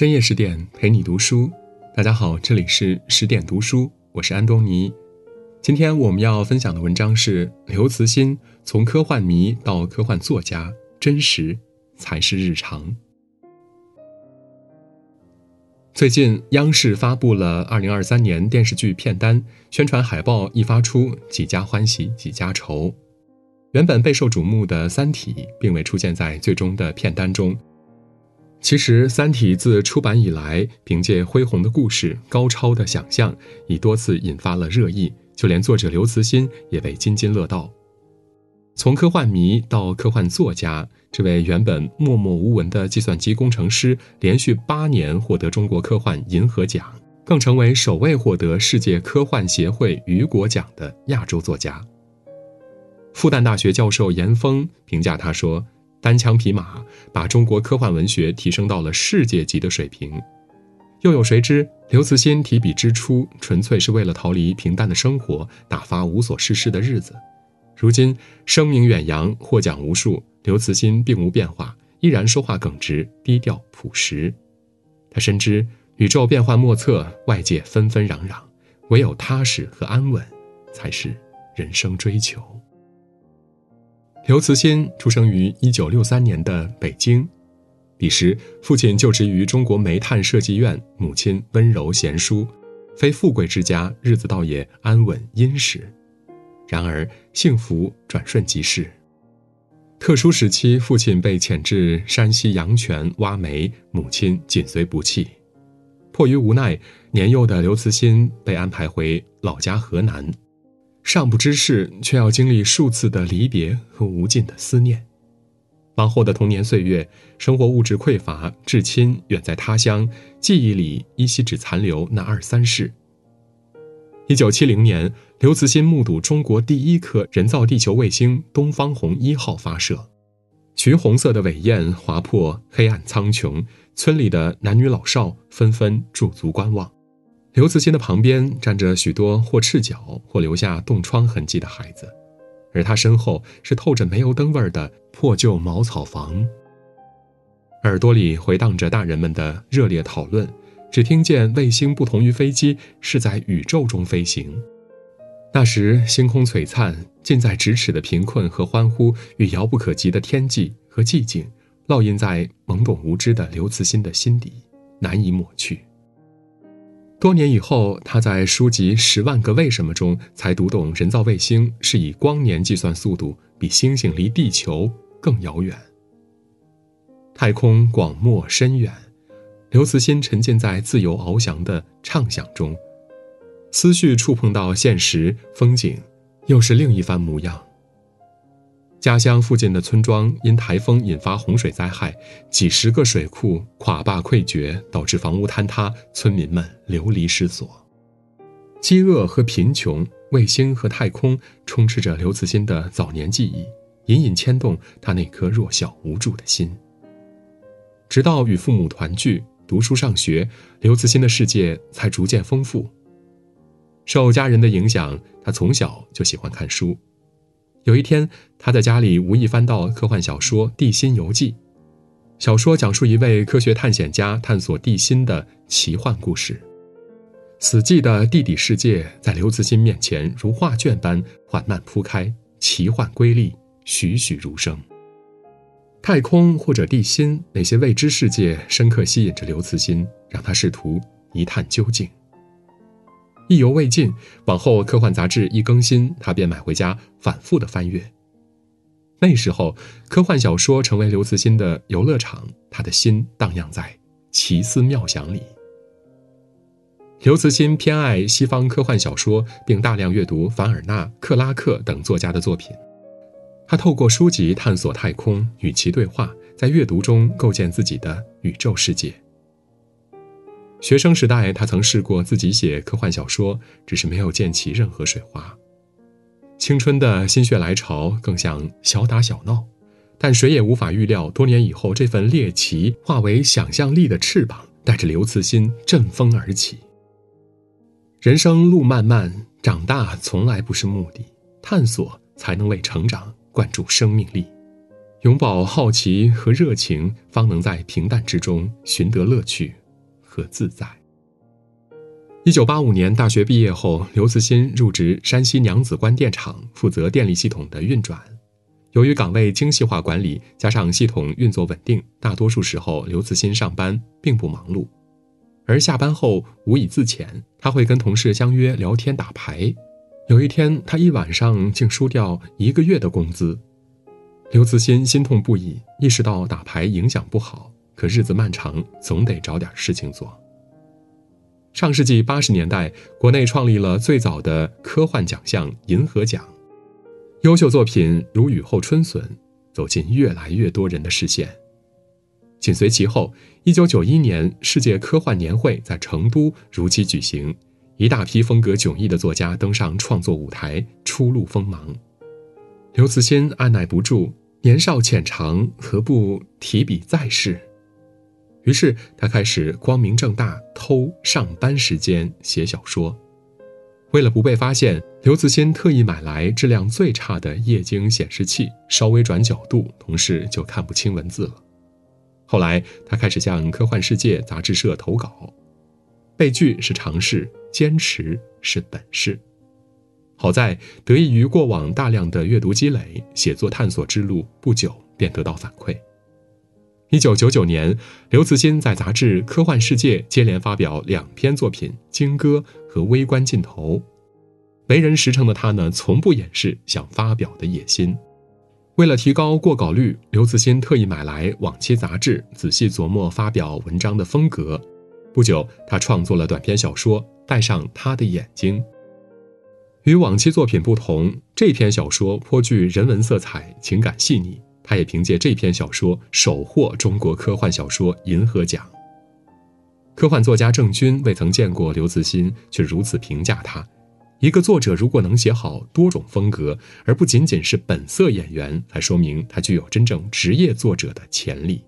深夜十点陪你读书，大家好，这里是十点读书，我是安东尼。今天我们要分享的文章是刘慈欣从科幻迷到科幻作家，真实才是日常。最近央视发布了二零二三年电视剧片单，宣传海报一发出，几家欢喜几家愁。原本备受瞩目的《三体》并未出现在最终的片单中。其实，《三体》自出版以来，凭借恢宏的故事、高超的想象，已多次引发了热议，就连作者刘慈欣也被津津乐道。从科幻迷到科幻作家，这位原本默默无闻的计算机工程师，连续八年获得中国科幻银河奖，更成为首位获得世界科幻协会雨果奖的亚洲作家。复旦大学教授严峰评价他说。单枪匹马把中国科幻文学提升到了世界级的水平，又有谁知刘慈欣提笔之初纯粹是为了逃离平淡的生活，打发无所事事的日子。如今声名远扬，获奖无数，刘慈欣并无变化，依然说话耿直、低调朴实。他深知宇宙变幻莫测，外界纷纷攘攘，唯有踏实和安稳，才是人生追求。刘慈欣出生于一九六三年的北京，彼时父亲就职于中国煤炭设计院，母亲温柔贤淑，非富贵之家，日子倒也安稳殷实。然而幸福转瞬即逝，特殊时期，父亲被遣至山西阳泉挖煤，母亲紧随不弃。迫于无奈，年幼的刘慈欣被安排回老家河南。尚不知事，却要经历数次的离别和无尽的思念。往后的童年岁月，生活物质匮乏，至亲远在他乡，记忆里依稀只残留那二三事。一九七零年，刘慈欣目睹中国第一颗人造地球卫星“东方红一号”发射，橘红色的尾焰划破黑暗苍穹，村里的男女老少纷纷驻足观望。刘慈欣的旁边站着许多或赤脚或留下冻疮痕迹的孩子，而他身后是透着煤油灯味儿的破旧茅草房。耳朵里回荡着大人们的热烈讨论，只听见卫星不同于飞机，是在宇宙中飞行。那时星空璀璨，近在咫尺的贫困和欢呼，与遥不可及的天际和寂静，烙印在懵懂无知的刘慈欣的心底，难以抹去。多年以后，他在书籍《十万个为什么》中才读懂，人造卫星是以光年计算速度，比星星离地球更遥远。太空广漠深远，刘慈欣沉浸在自由翱翔的畅想中，思绪触碰到现实，风景又是另一番模样。家乡附近的村庄因台风引发洪水灾害，几十个水库垮坝溃决，导致房屋坍塌，村民们流离失所。饥饿和贫穷，卫星和太空充斥着刘慈欣的早年记忆，隐隐牵动他那颗弱小无助的心。直到与父母团聚、读书上学，刘慈欣的世界才逐渐丰富。受家人的影响，他从小就喜欢看书。有一天，他在家里无意翻到科幻小说《地心游记》。小说讲述一位科学探险家探索地心的奇幻故事。死寂的地底世界在刘慈欣面前如画卷般缓慢铺开，奇幻瑰丽，栩栩如生。太空或者地心，那些未知世界深刻吸引着刘慈欣，让他试图一探究竟。意犹未尽，往后科幻杂志一更新，他便买回家反复的翻阅。那时候，科幻小说成为刘慈欣的游乐场，他的心荡漾在奇思妙想里。刘慈欣偏爱西方科幻小说，并大量阅读凡尔纳、克拉克等作家的作品。他透过书籍探索太空，与其对话，在阅读中构建自己的宇宙世界。学生时代，他曾试过自己写科幻小说，只是没有溅起任何水花。青春的心血来潮更像小打小闹，但谁也无法预料，多年以后，这份猎奇化为想象力的翅膀，带着刘慈欣振风而起。人生路漫漫，长大从来不是目的，探索才能为成长灌注生命力。拥抱好奇和热情，方能在平淡之中寻得乐趣。和自在。一九八五年大学毕业后，刘慈欣入职山西娘子关电厂，负责电力系统的运转。由于岗位精细化管理，加上系统运作稳定，大多数时候刘慈欣上班并不忙碌。而下班后无以自遣，他会跟同事相约聊天打牌。有一天，他一晚上竟输掉一个月的工资。刘慈欣心痛不已，意识到打牌影响不好，可日子漫长，总得找点事情做。上世纪八十年代，国内创立了最早的科幻奖项——银河奖，优秀作品如雨后春笋，走进越来越多人的视线。紧随其后，一九九一年世界科幻年会在成都如期举行，一大批风格迥异的作家登上创作舞台，初露锋芒。刘慈欣按耐不住，年少浅尝，何不提笔再试？于是他开始光明正大偷上班时间写小说。为了不被发现，刘慈欣特意买来质量最差的液晶显示器，稍微转角度，同事就看不清文字了。后来，他开始向《科幻世界》杂志社投稿。被拒是常事，坚持是本事。好在得益于过往大量的阅读积累，写作探索之路不久便得到反馈。一九九九年，刘慈欣在杂志《科幻世界》接连发表两篇作品《鲸歌》和《微观尽头》。为人实诚的他呢，从不掩饰想发表的野心。为了提高过稿率，刘慈欣特意买来往期杂志，仔细琢磨发表文章的风格。不久，他创作了短篇小说《戴上他的眼睛》。与往期作品不同，这篇小说颇具人文色彩，情感细腻。他也凭借这篇小说首获中国科幻小说银河奖。科幻作家郑钧未曾见过刘慈欣，却如此评价他。一个作者如果能写好多种风格，而不仅仅是本色演员，才说明他具有真正职业作者的潜力。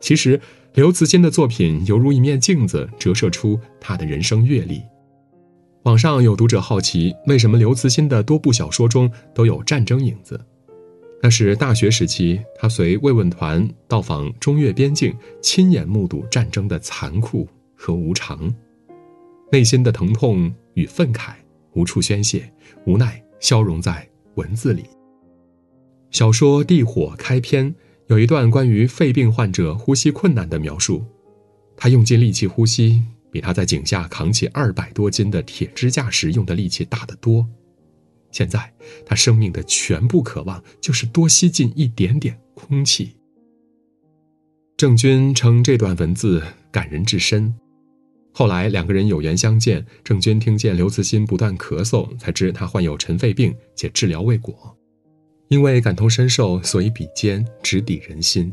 其实，刘慈欣的作品犹如一面镜子，折射出他的人生阅历。网上有读者好奇，为什么刘慈欣的多部小说中都有战争影子？那是大学时期，他随慰问团到访中越边境，亲眼目睹战争的残酷和无常。内心的疼痛与愤慨无处宣泄，无奈消融在文字里。小说《地火》开篇有一段关于肺病患者呼吸困难的描述，他用尽力气呼吸，比他在井下扛起二百多斤的铁支架时用的力气大得多。现在他生命的全部渴望就是多吸进一点点空气。郑钧称这段文字感人至深。后来两个人有缘相见，郑钧听见刘慈欣不断咳嗽，才知他患有尘肺病，且治疗未果。因为感同身受，所以笔尖直抵人心。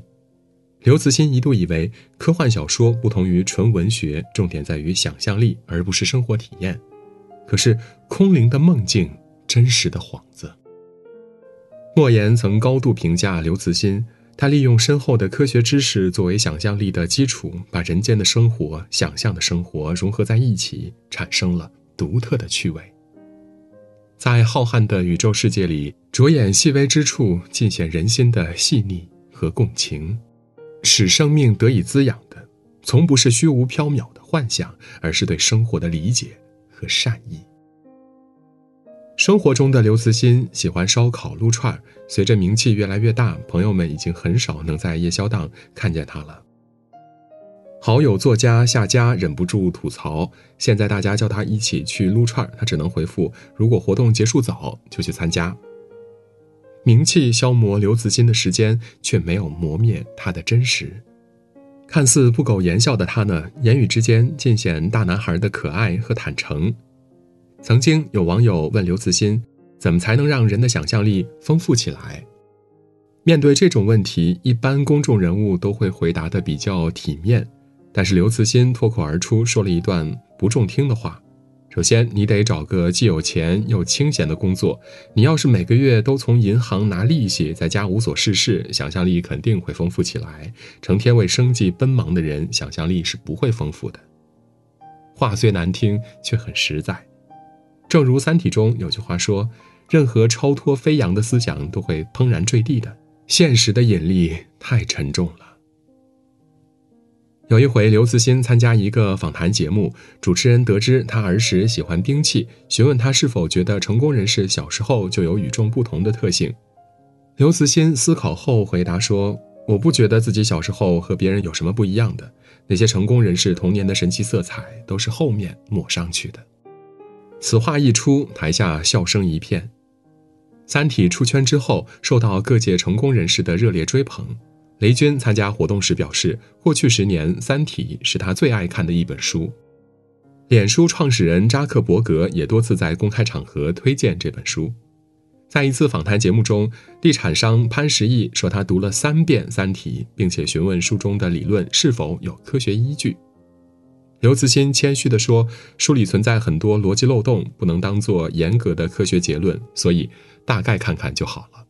刘慈欣一度以为科幻小说不同于纯文学，重点在于想象力，而不是生活体验。可是空灵的梦境，真实的幌子。莫言曾高度评价刘慈欣。他利用深厚的科学知识作为想象力的基础，把人间的生活、想象的生活融合在一起，产生了独特的趣味。在浩瀚的宇宙世界里，着眼细微之处，尽显人心的细腻和共情，使生命得以滋养的，从不是虚无缥缈的幻想，而是对生活的理解和善意。生活中的刘慈欣喜欢烧烤撸串随着名气越来越大，朋友们已经很少能在夜宵档看见他了。好友作家夏家忍不住吐槽：现在大家叫他一起去撸串他只能回复：如果活动结束早，就去参加。名气消磨刘慈欣的时间，却没有磨灭他的真实。看似不苟言笑的他呢，言语之间尽显大男孩的可爱和坦诚。曾经有网友问刘慈欣，怎么才能让人的想象力丰富起来？面对这种问题，一般公众人物都会回答的比较体面，但是刘慈欣脱口而出说了一段不中听的话：首先，你得找个既有钱又清闲的工作。你要是每个月都从银行拿利息，在家无所事事，想象力肯定会丰富起来。成天为生计奔忙的人，想象力是不会丰富的。话虽难听，却很实在。正如《三体》中有句话说：“任何超脱飞扬的思想都会怦然坠地的。”现实的引力太沉重了。有一回，刘慈欣参加一个访谈节目，主持人得知他儿时喜欢兵器，询问他是否觉得成功人士小时候就有与众不同的特性。刘慈欣思考后回答说：“我不觉得自己小时候和别人有什么不一样的，那些成功人士童年的神奇色彩都是后面抹上去的。”此话一出，台下笑声一片。《三体》出圈之后，受到各界成功人士的热烈追捧。雷军参加活动时表示，过去十年，《三体》是他最爱看的一本书。脸书创始人扎克伯格也多次在公开场合推荐这本书。在一次访谈节目中，地产商潘石屹说他读了三遍《三体》，并且询问书中的理论是否有科学依据。刘慈欣谦虚地说，书里存在很多逻辑漏洞，不能当做严格的科学结论，所以大概看看就好了。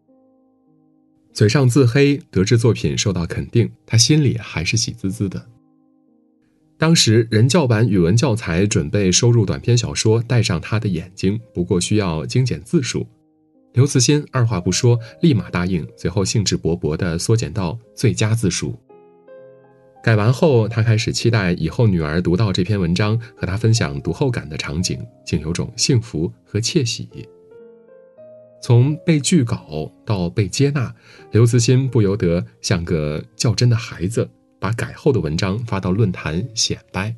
嘴上自黑，得知作品受到肯定，他心里还是喜滋滋的。当时人教版语文教材准备收入短篇小说《带上他的眼睛》，不过需要精简字数。刘慈欣二话不说，立马答应，随后兴致勃勃地缩减到最佳字数。改完后，他开始期待以后女儿读到这篇文章，和他分享读后感的场景，竟有种幸福和窃喜。从被拒稿到被接纳，刘慈欣不由得像个较真的孩子，把改后的文章发到论坛显摆。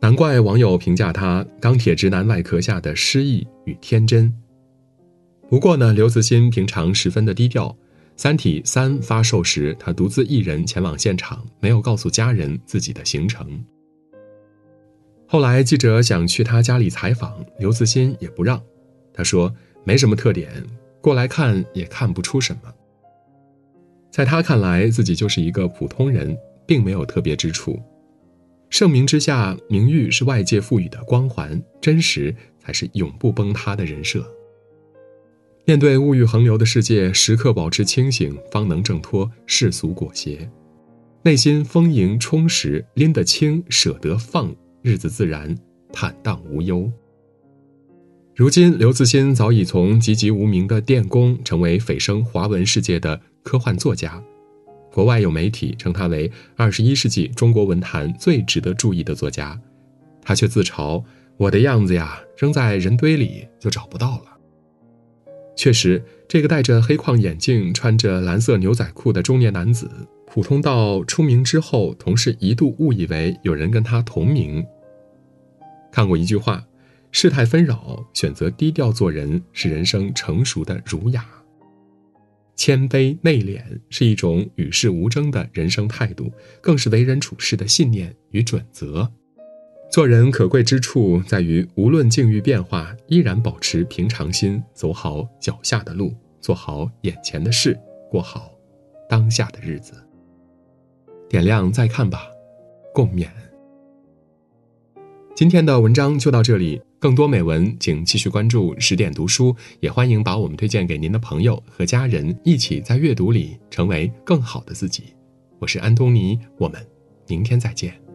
难怪网友评价他“钢铁直男外壳下的诗意与天真”。不过呢，刘慈欣平常十分的低调，《三体三》发售时，他独自一人前往现场，没有告诉家人自己的行程。后来记者想去他家里采访，刘慈欣也不让，他说。没什么特点，过来看也看不出什么。在他看来，自己就是一个普通人，并没有特别之处。盛名之下，名誉是外界赋予的光环，真实才是永不崩塌的人设。面对物欲横流的世界，时刻保持清醒，方能挣脱世俗裹挟，内心丰盈充实，拎得清，舍得放，日子自然坦荡无忧。如今，刘慈欣早已从籍籍无名的电工成为蜚声华文世界的科幻作家。国外有媒体称他为二十一世纪中国文坛最值得注意的作家，他却自嘲：“我的样子呀，扔在人堆里就找不到了。”确实，这个戴着黑框眼镜、穿着蓝色牛仔裤的中年男子，普通到出名之后，同事一度误以为有人跟他同名。看过一句话。世态纷扰，选择低调做人是人生成熟的儒雅。谦卑内敛是一种与世无争的人生态度，更是为人处事的信念与准则。做人可贵之处在于，无论境遇变化，依然保持平常心，走好脚下的路，做好眼前的事，过好当下的日子。点亮再看吧，共勉。今天的文章就到这里。更多美文，请继续关注十点读书，也欢迎把我们推荐给您的朋友和家人，一起在阅读里成为更好的自己。我是安东尼，我们明天再见。